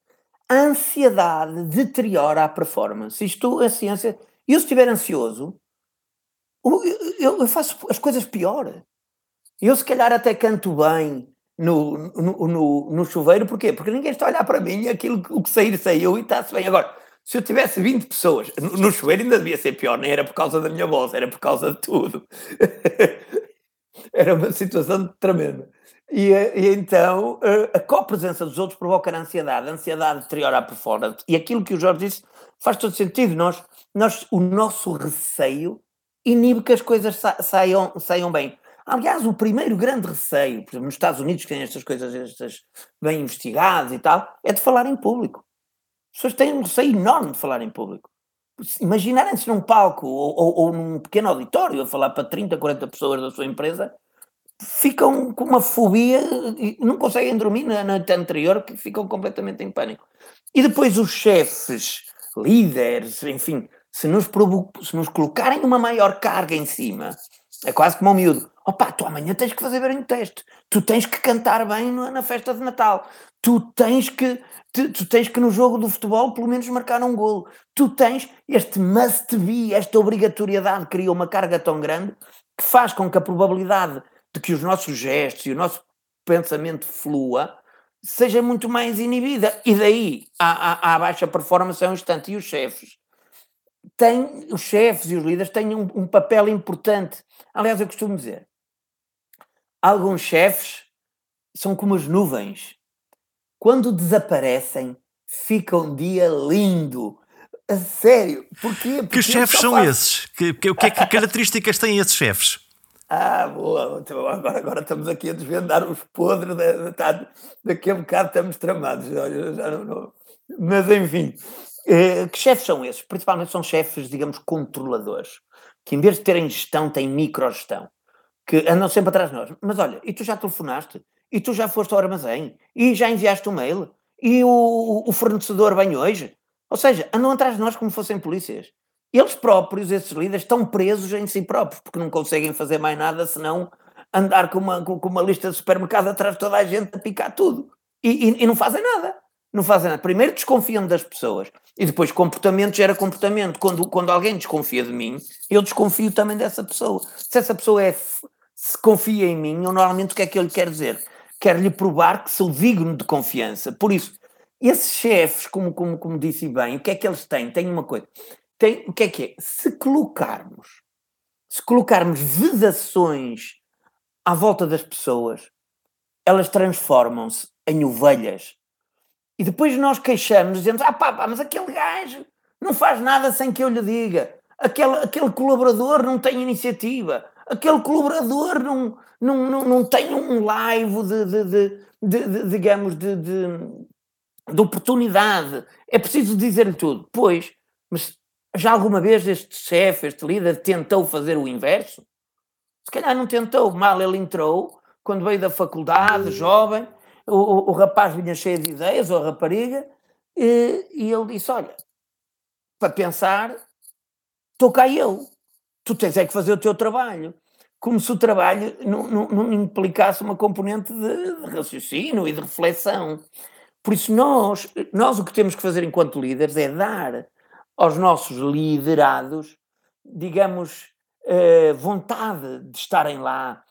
A ansiedade deteriora a performance. Isto, a ciência. Eu, se estiver ansioso, eu, eu faço as coisas pior. Eu, se calhar, até canto bem no, no, no, no chuveiro, porquê? Porque ninguém está a olhar para mim e aquilo o que sair saiu e está-se bem. Agora, se eu tivesse 20 pessoas no, no chuveiro, ainda devia ser pior, nem era por causa da minha voz, era por causa de tudo. era uma situação tremenda. E, e, então a copresença dos outros provoca a ansiedade, a ansiedade deteriora a performance. E aquilo que o Jorge disse faz todo sentido. Nós, nós, o nosso receio inibe que as coisas sa saiam, saiam bem. Aliás, o primeiro grande receio, por exemplo, nos Estados Unidos, que têm estas coisas estas bem investigadas e tal, é de falar em público. As pessoas têm um receio enorme de falar em público. Imaginarem-se num palco ou, ou, ou, num pequeno auditório a falar para 30, 40 pessoas da sua empresa, ficam com uma fobia e não conseguem dormir na noite anterior, que ficam completamente em pânico. E depois os chefes, líderes, enfim, se nos, se nos colocarem uma maior carga em cima É quase como um miúdo. Opa, tu amanhã tens que fazer bem o teste. Tu tens que cantar bem na festa de Natal. Tu tens que, tu, tu, tens que no jogo do futebol pelo menos marcar um golo. Tu tens este must be, esta obrigatoriedade cria uma carga tão grande que faz com que a probabilidade de que os nossos gestos e o nosso pensamento flua seja muito mais inibida. E daí a, a, baixa performance é um instante. E os chefes têm, os chefes e os líderes têm um, um papel importante. Aliás, eu costumo dizer, alguns chefes são como as nuvens. Quando desaparecem, fica um dia lindo. A sério. Porquê? Porque que chefes são esses? Que, que, que, que características têm esses chefes? Ah, boa, então agora, agora estamos aqui a desvendar os podres, da, tá, daqui a bocado estamos tramados. Olha, já não, não. Mas enfim, eh, que chefes são esses? Principalmente são chefes, digamos, controladores, que em vez de terem gestão, têm microgestão, que andam sempre atrás de nós. Mas olha, e tu já telefonaste? E tu já foste ao armazém? E já enviaste um mail? E o, o fornecedor vem hoje? Ou seja, andam atrás de nós como fossem polícias. Eles próprios, esses líderes, estão presos em si próprios, porque não conseguem fazer mais nada senão andar com uma, com uma lista de supermercado atrás de toda a gente a picar tudo. E, e, e não fazem nada. Não fazem nada. Primeiro desconfiam das pessoas. E depois comportamento gera comportamento. Quando, quando alguém desconfia de mim, eu desconfio também dessa pessoa. Se essa pessoa é, se confia em mim, eu normalmente o que é que eu lhe quero dizer? Quero-lhe provar que sou digno de confiança. Por isso, esses chefes, como, como, como disse bem, o que é que eles têm? Têm uma coisa. Tem, o que é que é? Se colocarmos, se colocarmos vedações à volta das pessoas, elas transformam-se em ovelhas e depois nós queixamos, dizemos: ah pá, pá, mas aquele gajo não faz nada sem que eu lhe diga. Aquele, aquele colaborador não tem iniciativa. Aquele colaborador não, não, não, não tem um live de, de, de, de digamos, de, de, de oportunidade. É preciso dizer-lhe tudo. Pois, mas já alguma vez este chefe, este líder, tentou fazer o inverso? Se calhar não tentou. Mal ele entrou, quando veio da faculdade, jovem, o, o, rapaz vinha cheio de ideias, ou a rapariga, e, e ele disse: Olha, para pensar, estou cá eu. Tu tens é que fazer o teu trabalho. Como se o trabalho não, não, não implicasse uma componente de, de, raciocínio e de reflexão. Por isso, nós, nós o que temos que fazer enquanto líderes é dar aos nossos liderados, digamos, eh, vontade de estarem lá,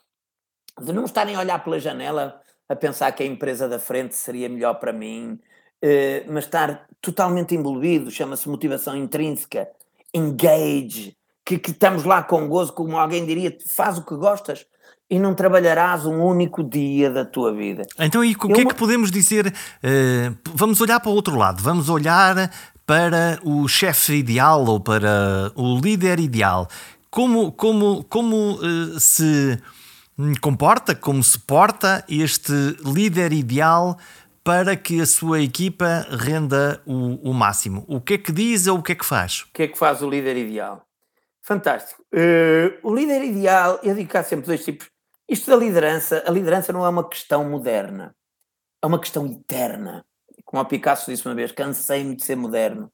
de não estarem a olhar pela janela a pensar que a empresa da frente seria melhor para mim, uh, mas estar totalmente envolvido, chama-se motivação intrínseca, engage, que, que, estamos lá com gozo, como alguém diria, faz o que gostas e não trabalharás um único dia da tua vida. Então, e o que é que podemos dizer? Uh, vamos olhar para o outro lado, vamos olhar para o chefe ideal ou para o líder ideal. Como, como, como uh, se comporta, como se porta este líder ideal para que a sua equipa renda o, o, máximo? O que é que diz ou o que é que faz? O que é que faz o líder ideal? Fantástico. Uh, o líder ideal, eu digo há sempre dois tipos. Isto da liderança, a liderança não é uma questão moderna, é uma questão eterna. Como o Picasso disse uma vez, cansei-me de ser moderno,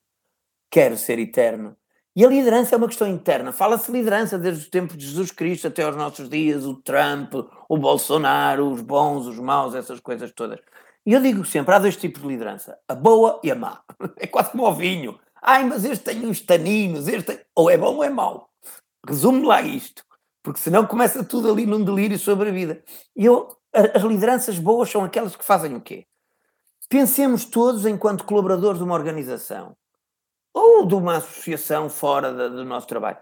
quero ser eterno. E a liderança é uma questão interna. Fala-se liderança desde o tempo de Jesus Cristo até aos nossos dias, o Trump, o Bolsonaro, os bons, os maus, essas coisas todas. E eu digo sempre, há dois tipos de liderança, a boa e a má. É quase como o vinho. Ai, mas este tem uns taninos, este tem... ou é bom ou é mau. Resume lá isto, porque senão começa tudo ali num delírio sobre a vida. E eu, as lideranças boas são aquelas que fazem o quê? Pensemos todos enquanto colaboradores de uma organização ou de uma associação fora da, do nosso trabalho.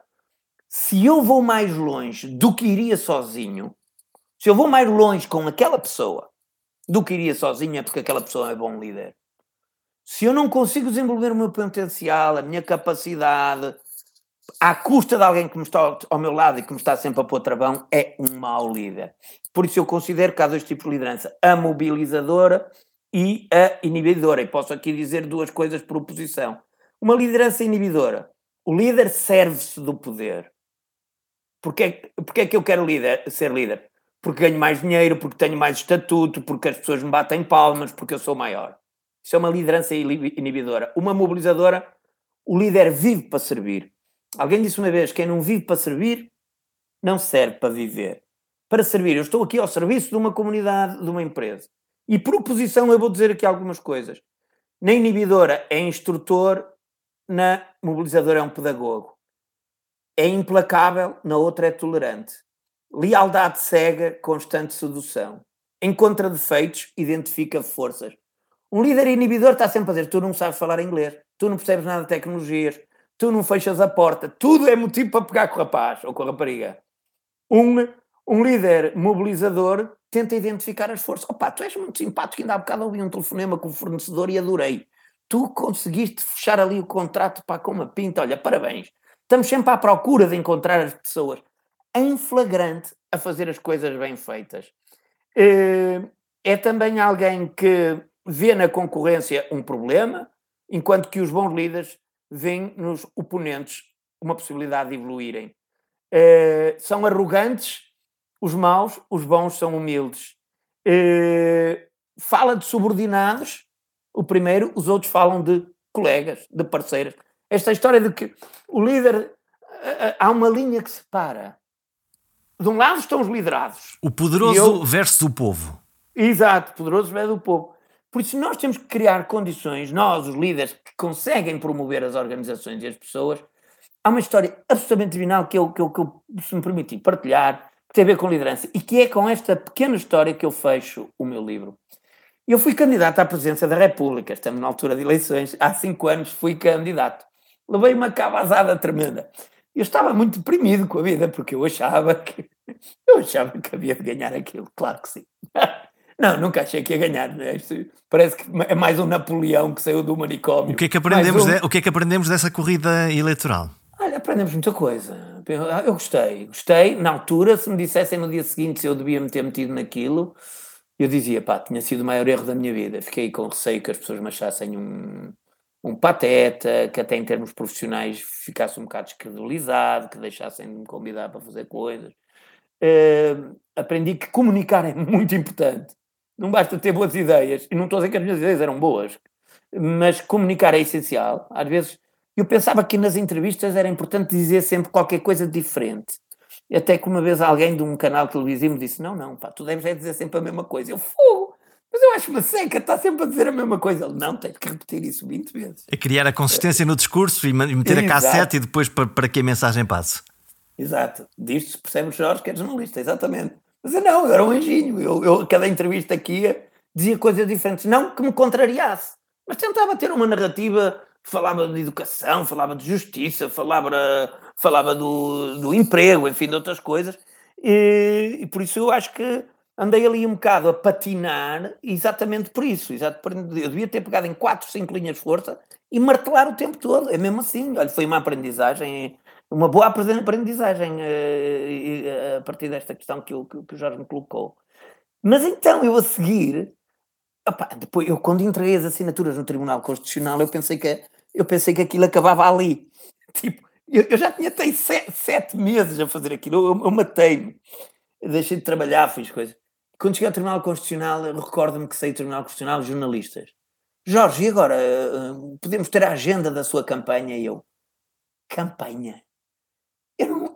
Se eu vou mais longe do que iria sozinho, se eu vou mais longe com aquela pessoa do que iria sozinho, é porque aquela pessoa é bom líder. Se eu não consigo desenvolver o meu potencial, a minha capacidade, à custa de alguém que me está ao meu lado e que me está sempre a pôr travão, é um mau líder. Por isso eu considero que há dois tipos de liderança: a mobilizadora e a inibidora. E posso aqui dizer duas coisas por oposição. Uma liderança inibidora. O líder serve-se do poder. Porquê, porquê é que eu quero líder, ser líder? Porque ganho mais dinheiro, porque tenho mais estatuto, porque as pessoas me batem palmas, porque eu sou maior. Isso é uma liderança inibidora. Uma mobilizadora, o líder vive para servir. Alguém disse uma vez: quem não vive para servir, não serve para viver. Para servir, eu estou aqui ao serviço de uma comunidade, de uma empresa. E por oposição, eu vou dizer aqui algumas coisas. Na inibidora é instrutor, na mobilizadora é um pedagogo. É implacável, na outra é tolerante. Lealdade cega, constante sedução. Encontra defeitos, identifica forças. Um líder inibidor está sempre a dizer: tu não sabes falar inglês, tu não percebes nada de tecnologias, tu não fechas a porta, tudo é motivo para pegar com o rapaz ou com a rapariga. Um, um líder mobilizador tenta identificar as forças. Opa, tu és muito simpático, ainda há bocado ouvi um telefonema com o fornecedor e adorei. Tu conseguiste fechar ali o contrato para com uma pinta, olha, parabéns. Estamos sempre à procura de encontrar as pessoas em flagrante a fazer as coisas bem feitas. Eh, é também alguém que vê na concorrência um problema, enquanto que os bons líderes veem nos oponentes uma possibilidade de evoluírem. Uh, são arrogantes, os maus, os bons são humildes. Uh, fala de subordinados, o primeiro, os outros falam de colegas, de parceiras. Esta história de que o líder. Uh, há uma linha que separa. De um lado estão os liderados. O poderoso eu, versus o povo. Exato, poderoso versus o povo. Por isso, nós temos que criar condições, nós, os líderes, que conseguem promover as organizações e as pessoas. Há uma história absolutamente divinal que eu, que eu, que eu se me permiti partilhar, que tem a ver com liderança, e que é com esta pequena história que eu fecho o meu livro. Eu fui candidato à presidência da República, estamos na altura de eleições, há cinco anos fui candidato. Levei uma cabazada tremenda. Eu estava muito deprimido com a vida, porque eu achava que eu achava que havia de ganhar aquilo, claro que sim. Não, nunca achei que ia ganhar. Né? Parece que é mais um Napoleão que saiu do manicômio. O que é que aprendemos, um... de, o que é que aprendemos dessa corrida eleitoral? Olha, aprendemos muita coisa. Eu gostei, gostei. Na altura, se me dissessem no dia seguinte se eu devia me ter metido naquilo, eu dizia, pá, tinha sido o maior erro da minha vida. Fiquei com receio que as pessoas me achassem um, um pateta, que até em termos profissionais ficasse um bocado descredibilizado, que deixassem de me convidar para fazer coisas. Uh, aprendi que comunicar é muito importante. Não basta ter boas ideias, e não estou a dizer que as minhas ideias eram boas, mas comunicar é essencial. Às vezes, eu pensava que nas entrevistas era importante dizer sempre qualquer coisa diferente. Até que uma vez alguém de um canal televisivo me disse: Não, não, pá, tu deves é dizer sempre a mesma coisa. Eu, fogo! Mas eu acho uma seca, está sempre a dizer a mesma coisa. Ele, não, tens que repetir isso 20 vezes. É criar a consistência no discurso e meter Exato. a cassete e depois para, para que a mensagem passe. Exato. Disto percebe o Jorge que é jornalista, exatamente. Mas eu não, eu era um anjinho. Eu, eu, cada entrevista aqui dizia coisas diferentes. Não que me contrariasse, mas tentava ter uma narrativa falava de educação, falava de justiça, falava, falava do, do emprego, enfim, de outras coisas. E, e, por isso eu acho que andei ali um bocado a patinar exatamente por isso. Exato, eu devia ter pegado em 4, 5 linhas de força e martelar o tempo todo. É mesmo assim. Olha, foi uma aprendizagem uma boa aprendizagem uh, a partir desta questão que o, que o Jorge me colocou. Mas então eu a seguir, opa, depois eu quando entreguei as assinaturas no Tribunal Constitucional, eu pensei que eu pensei que aquilo acabava ali. Tipo, eu, eu já tinha até sete, sete, meses a fazer aquilo, eu, eu matei-me, deixei de trabalhar, fiz coisas. Quando cheguei ao Tribunal Constitucional, recordo-me que saí do Tribunal Constitucional jornalistas. Jorge, e agora uh, podemos ter a agenda da sua campanha? E eu, campanha? Eu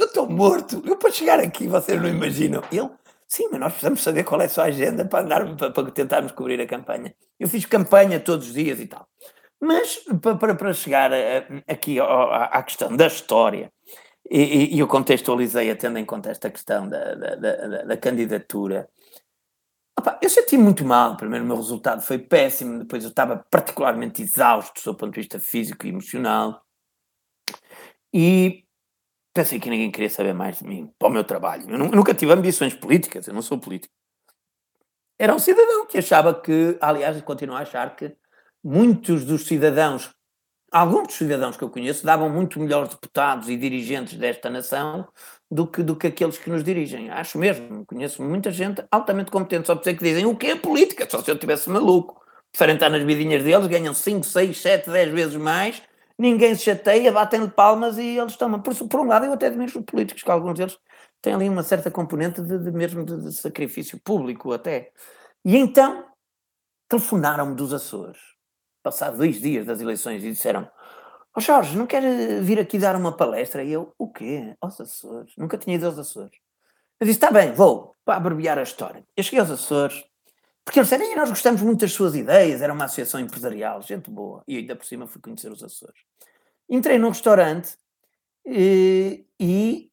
estou morto. Eu para chegar aqui, vocês não imaginam. Ele, sim, mas nós precisamos saber qual é a sua agenda para, andar, para, para tentarmos cobrir a campanha. Eu fiz campanha todos os dias e tal. Mas para, para chegar aqui à questão da história, e, e, eu contextualizei, tendo em conta esta questão da, da, da, da candidatura, opa, eu senti muito mal. Primeiro, o meu resultado foi péssimo, depois eu estava particularmente exausto do ponto de vista físico e emocional. E pensei que ninguém queria saber mais de mim, para o meu trabalho. Eu nunca tive ambições políticas, eu não sou político. Era um cidadão que achava que, aliás, continuo a achar que muitos dos cidadãos, alguns dos cidadãos que eu conheço, davam muito melhores deputados e dirigentes desta nação do que, do que aqueles que nos dirigem. Acho mesmo, conheço muita gente altamente competente, só por ser que dizem o que é política, só se eu tivesse maluco. Preferem estar nas vidinhas deles, ganham 5, 6, 7, 10 vezes mais ninguém se chateia, batem-lhe palmas e eles tomam. Por, por um lado, eu até admiro os políticos, que alguns deles têm ali uma certa componente de, de mesmo de, de, sacrifício público até. E então, telefonaram-me dos Açores, passado dois dias das eleições, e disseram oh Jorge, não quer vir aqui dar uma palestra? E eu, o quê? Aos Açores? Nunca tinha ido aos Açores. Eu disse, está bem, vou, para abreviar a história. Eu cheguei aos Açores, porque eles disseram, nós gostamos muito das suas ideias, era uma associação empresarial, gente boa. E ainda por cima fui conhecer os Açores. Entrei num restaurante e, e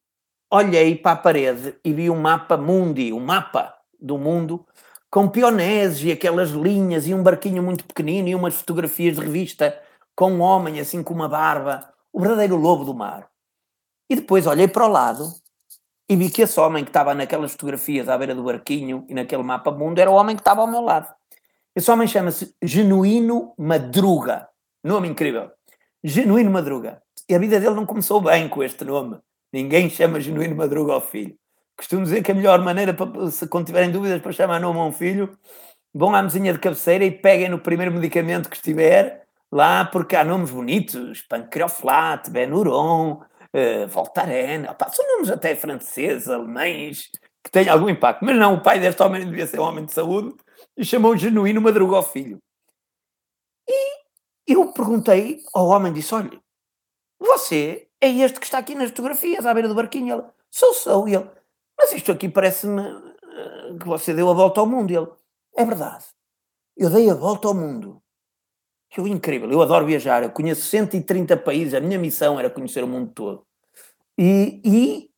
olhei para a parede e vi um mapa mundi, um mapa do mundo, com pioneses e aquelas linhas e um barquinho muito pequenino e umas fotografias de revista com um homem assim com uma barba, o verdadeiro lobo do mar. E depois olhei para o lado e vi que esse homem que estava naquelas fotografias à beira do barquinho e naquele mapa mundo era o homem que estava ao meu lado. Esse homem chama-se Genuíno Madruga. Nome incrível. Genuíno Madruga. E a vida dele não começou bem com este nome. Ninguém chama Genuíno Madruga ao filho. Costumo dizer que a melhor maneira, para, se quando tiverem dúvidas para chamar nome a um filho, vão à mesinha de cabeceira e peguem no primeiro medicamento que estiver lá, porque há nomes bonitos, Pancreoflat, Benuron, uh, Voltaren, opa, são nomes até franceses, alemães, que têm algum impacto. Mas não, o pai deste homem devia ser um homem de saúde e chamou o genuíno Madruga ao filho. E eu perguntei ao homem, disse, olha, você é este que está aqui nas fotografias, à beira do barquinho. Ele, sou, sou. E ele, mas isto aqui parece-me uh, que você deu a volta ao mundo. E ele, é verdade. Eu dei a volta ao mundo. Que incrível. Eu adoro viajar. Eu conheço 130 países. A minha missão era conhecer o mundo todo. E, e,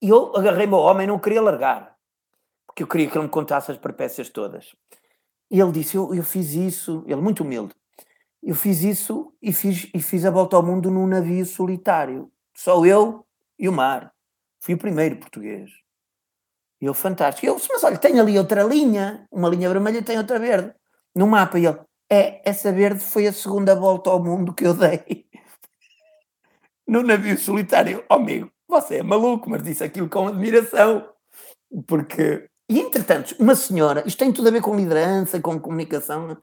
eu agarrei-me ao homem não queria largar. Porque eu queria que ele me contasse as perpécias todas. E ele disse, eu, eu fiz isso. Ele, muito humilde. Eu fiz isso e fiz, e fiz a volta ao mundo num navio solitário. Só eu e o mar. Fui o primeiro português. E fantástico. Eu, mas olha, tem ali outra linha, uma linha vermelha e tem outra verde. No mapa, e ele, é, essa verde foi a segunda volta ao mundo que eu dei. no navio solitário. Oh, amigo, você é maluco, mas disse aquilo com admiração. Porque. E entretanto, uma senhora, isto tem tudo a ver com liderança, com comunicação.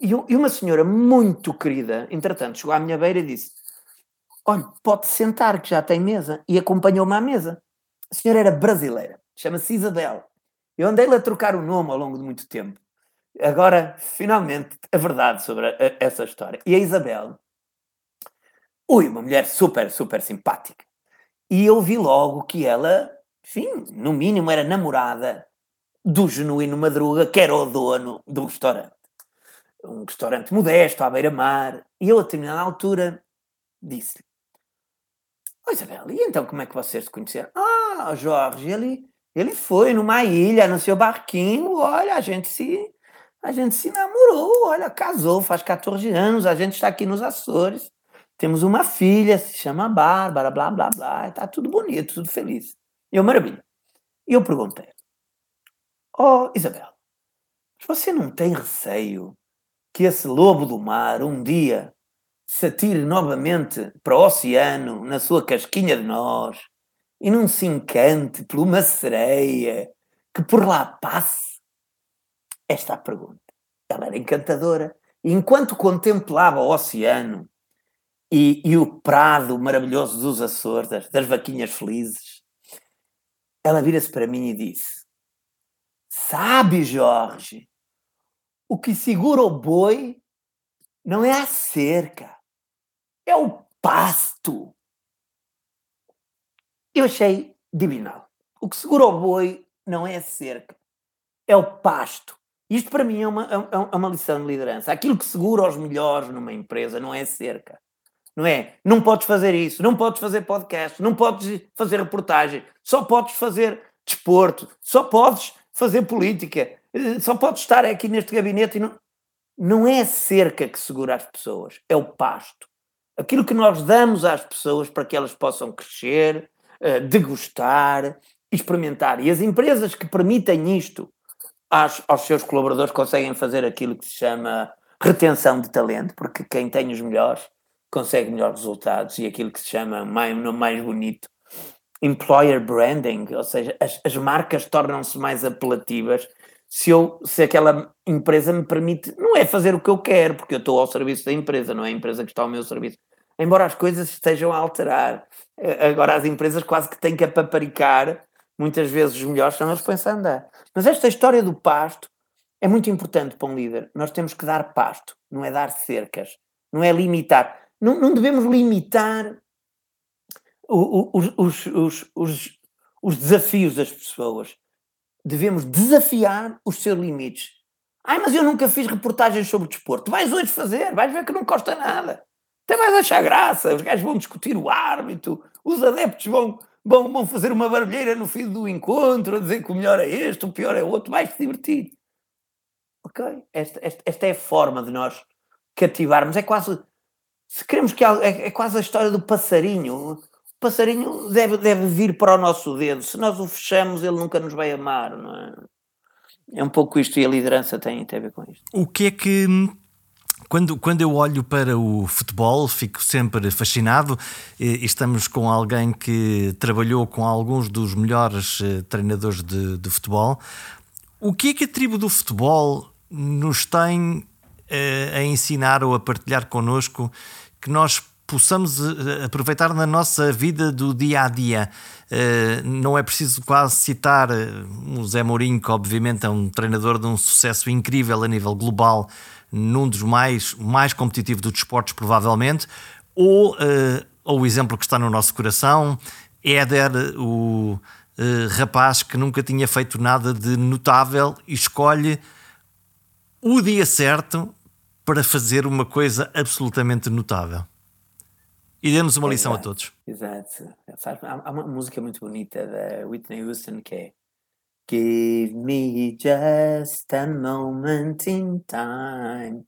E, uma senhora muito querida, entretanto, chegou à minha beira e disse: Olha, pode sentar, que já tem mesa. E acompanhou-me à mesa. A senhora era brasileira, chama-se Isabel. Eu andei-lhe a trocar o nome ao longo de muito tempo. Agora, finalmente, a verdade sobre a, a, essa história. E a Isabel, ui, uma mulher super, super simpática. E eu vi logo que ela, enfim, no mínimo era namorada do genuíno Madruga, que era o dono do restaurante um restaurante modesto, à beira-mar, e eu, a determinada altura, disse-lhe: oh, Isabel, e então como é que vocês se conheceram? Ah, Jorge, ele, ele foi numa ilha, no seu barquinho, olha, a gente se. A gente se namorou, olha, casou, faz 14 anos, a gente está aqui nos Açores. Temos uma filha, se chama Bárbara, blá, blá, blá, está tudo bonito, tudo feliz. E eu, maravilha. E eu perguntei, oh, Isabel, você não tem receio que esse lobo do mar um dia se atire novamente para o oceano na sua casquinha de nós e não se encante por uma sereia que por lá passe? Esta é pergunta. Ela era encantadora. E enquanto contemplava o oceano e, e o prado maravilhoso dos Açores, das, das vaquinhas felizes, ela vira-se para mim e disse: Sabe, Jorge, o que segura o boi não é a cerca, é o pasto. Eu achei divinal. O que segura o boi não é a cerca, é o pasto. Isto para mim é uma, é, é uma lição de liderança. Aquilo que segura os melhores numa empresa não é cerca. Não é? Não podes fazer isso, não podes fazer podcast, não podes fazer reportagem, só podes fazer desporto, só podes fazer política, eh, só pode estar aqui neste gabinete e não. Não é a cerca que segura as pessoas, é o pasto. Aquilo que nós damos às pessoas para que elas possam crescer, eh, degustar, experimentar. E as empresas que permitem isto aos, aos seus colaboradores conseguem fazer aquilo que se chama retenção de talento, porque quem tem os melhores consegue melhores resultados e aquilo que se chama mais, no mais bonito employer branding, ou seja, as, as marcas tornam-se mais apelativas se, eu, se aquela empresa me permite, não é fazer o que eu quero, porque eu estou ao serviço da empresa, não é a empresa que está ao meu serviço. Embora as coisas estejam a alterar, eh, agora as empresas quase que têm que apaparicar, muitas vezes melhores são eles pensam a andar. Mas esta história do pasto é muito importante para um líder. Nós temos que dar pasto, não é dar cercas, não é limitar. não, não devemos limitar os, os, os, os, os desafios das pessoas. Devemos desafiar os seus limites. Ai, mas eu nunca fiz reportagens sobre desporto. Vais hoje fazer, vais ver que não custa nada. Até vais achar graça, os gajos vão discutir o árbitro, os adeptos vão, vão, vão fazer uma barulheira no fim do encontro, a dizer que o melhor é este, o pior é outro, vais-te divertir. Ok? Esta, esta, esta é a forma de nós cativarmos. É quase, se queremos que é, é quase a história do passarinho. O passarinho deve, deve vir para o nosso dedo. Se nós o fechamos, ele nunca nos vai amar, não é? É um pouco isto e a liderança tem, tem a ver com isto. O que é que quando, quando eu olho para o futebol, fico sempre fascinado. Estamos com alguém que trabalhou com alguns dos melhores eh, treinadores de, de futebol. O que é que a tribo do futebol nos tem eh, a ensinar ou a partilhar connosco que nós possamos eh, aproveitar na nossa vida do dia a dia. não é preciso quase citar o Zé Mourinho, que obviamente é um treinador de um sucesso incrível a nível global, num dos mais, mais competitivos dos desportos, provavelmente, ou, uh, ou o exemplo que está no nosso coração, Éder, o uh, rapaz que nunca tinha feito nada de notável e escolhe o dia certo para fazer uma coisa absolutamente notável. E demos uma lição Exato. a todos. Exato. Há uma música muito bonita da Whitney Houston que é Give me just a moment in time.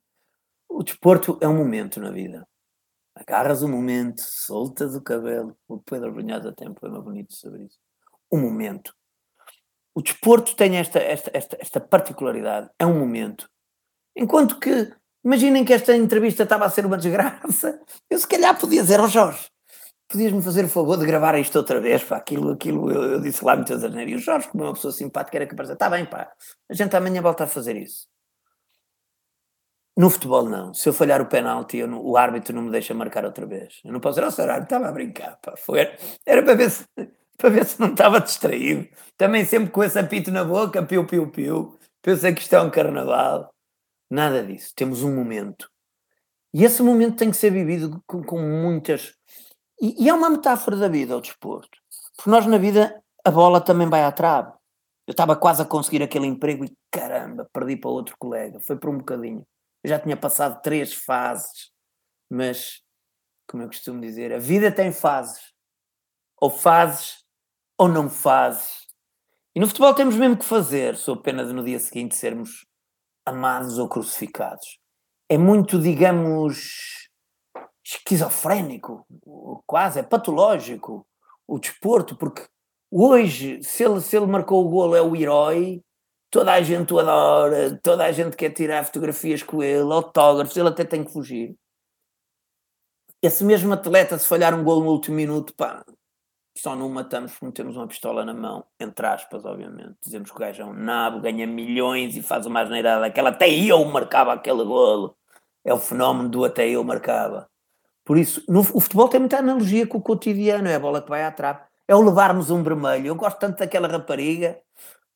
O desporto é um momento na vida. Agarras o momento, soltas o cabelo. O Pedro Brunhosa tem um poema bonito sobre isso. Um momento. O desporto tem esta, esta, esta, esta particularidade. É um momento. Enquanto que, imaginem que esta entrevista estava a ser uma desgraça, eu se calhar podia dizer ao Jorge, podias-me fazer o favor de gravar isto outra vez, pá, aquilo, aquilo, eu, eu disse lá muitas asneiras, e o Jorge, como é uma pessoa simpática, era capaz de dizer, está bem, pá, a gente amanhã volta a fazer isso. No futebol, não. Se eu falhar o penalti, não, o árbitro não me deixa marcar outra vez. Eu não posso dizer, oh, senhor árbitro, estava a brincar, pá. Foi, era para ver, se, para ver se não estava distraído. Também sempre com esse apito na boca, piu, piu, piu. Pensei que isto é um carnaval. Nada disso. Temos um momento. E esse momento tem que ser vivido com, com muitas e, e, é uma metáfora da vida, o desporto. Porque nós na vida, a bola também vai à trave. Eu estava quase a conseguir aquele emprego e caramba, perdi para outro colega. Foi por um bocadinho. Eu já tinha passado três fases, mas, como eu costumo dizer, a vida tem fases. Ou fases ou não fases. E no futebol temos mesmo que fazer, sou pena de no dia seguinte sermos amados ou crucificados. É muito, digamos, esquizofrénico, quase, é patológico o desporto, porque hoje, se ele, se ele marcou o golo, é o herói, toda a gente o adora, toda a gente quer tirar fotografias com ele, autógrafos, ele até tem que fugir. Esse mesmo atleta, se falhar um golo no último minuto, pá, só não o matamos porque temos uma pistola na mão, entre aspas, obviamente. Dizemos que o gajo é um nabo, ganha milhões e faz uma asneirada daquela, até eu marcava aquele golo. É o fenómeno do até eu marcava. Por isso, no, o futebol tem muita analogia com o cotidiano, é a bola que vai à trave. É o levarmos um vermelho. Eu gosto tanto daquela rapariga,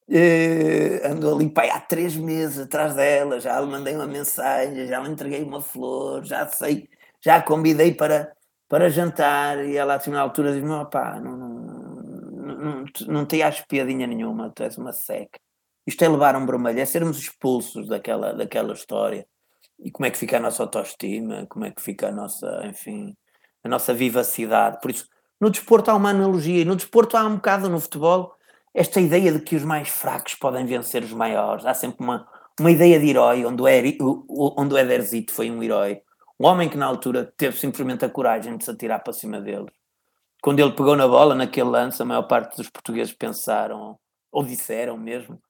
eh, ando ali pai, há três meses atrás dela, já lhe mandei uma mensagem, já lhe entreguei uma flor, já sei, já a convidei para, para jantar e ela assim na altura diz-me, não, não, não, não, não te acho piadinha nenhuma, tu és uma seca. Isto é levar um vermelho, é sermos expulsos daquela, daquela história e como é que fica a nossa autoestima, como é que fica a nossa, enfim, a nossa vivacidade. Por isso, no desporto há uma analogia, e no desporto há um bocado no futebol esta ideia de que os mais fracos podem vencer os maiores. Há sempre uma, uma ideia de herói, onde o, Eri, onde o Ederzito foi um herói. Um homem que na altura teve simplesmente a coragem de se atirar para cima deles. Quando ele pegou na bola, naquele lance, a maior parte dos portugueses pensaram, ou disseram mesmo,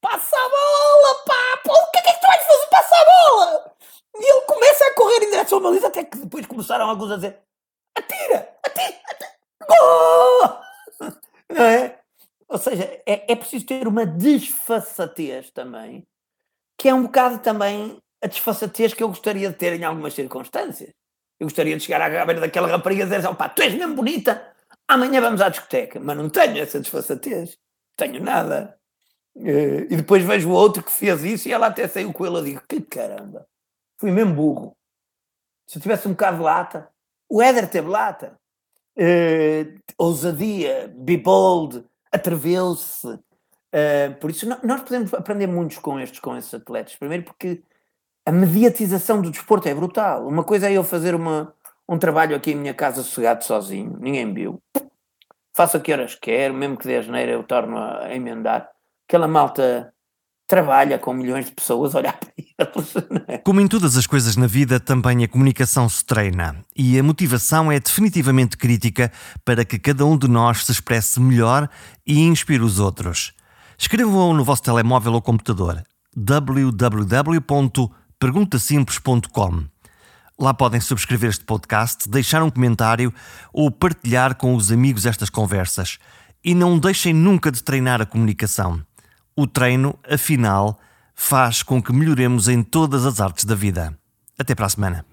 passa a bola, pá, pô, o que, é que tu vais fazer? Passa a bola! E ele começa a correr em direção à baliza até que depois começaram alguns a dizer atira, atira, atira, gol! Não é? Ou seja, é, é preciso ter uma desfaçatez também, que é um bocado também a desfaçatez que eu gostaria de ter em algumas circunstâncias. Eu gostaria de chegar à beira daquela rapariga e dizer opá, tu és mesmo bonita, amanhã vamos à discoteca. Mas não tenho essa desfaçatez. Tenho nada. Eh, e depois vejo o outro que fez isso e ela até saiu com ele. Eu digo, que caramba. Fui mesmo burro. Se eu tivesse um bocado de lata, O Éder teve lata. Uh, ousadia, be bold, atreveu-se. Uh, por isso, nós podemos aprender muitos com estes, com estes atletas. Primeiro porque a mediatização do desporto é brutal. Uma coisa é eu fazer uma, um trabalho aqui em minha casa sossegado sozinho, ninguém viu. Faço a que horas quero, mesmo que dê asneira eu torno a emendar. Aquela malta trabalha com milhões de pessoas olhar para eles. É? Como em todas as coisas na vida, também a comunicação se treina. E a motivação é definitivamente crítica para que cada um de nós se expresse melhor e inspire os outros. Escrevam no vosso telemóvel ou computador www.perguntasimples.com. Lá podem subscrever este podcast, deixar um comentário ou partilhar com os amigos estas conversas. E não deixem nunca de treinar a comunicação. O treino, afinal, faz com que melhoremos em todas as artes da vida. Até para a semana.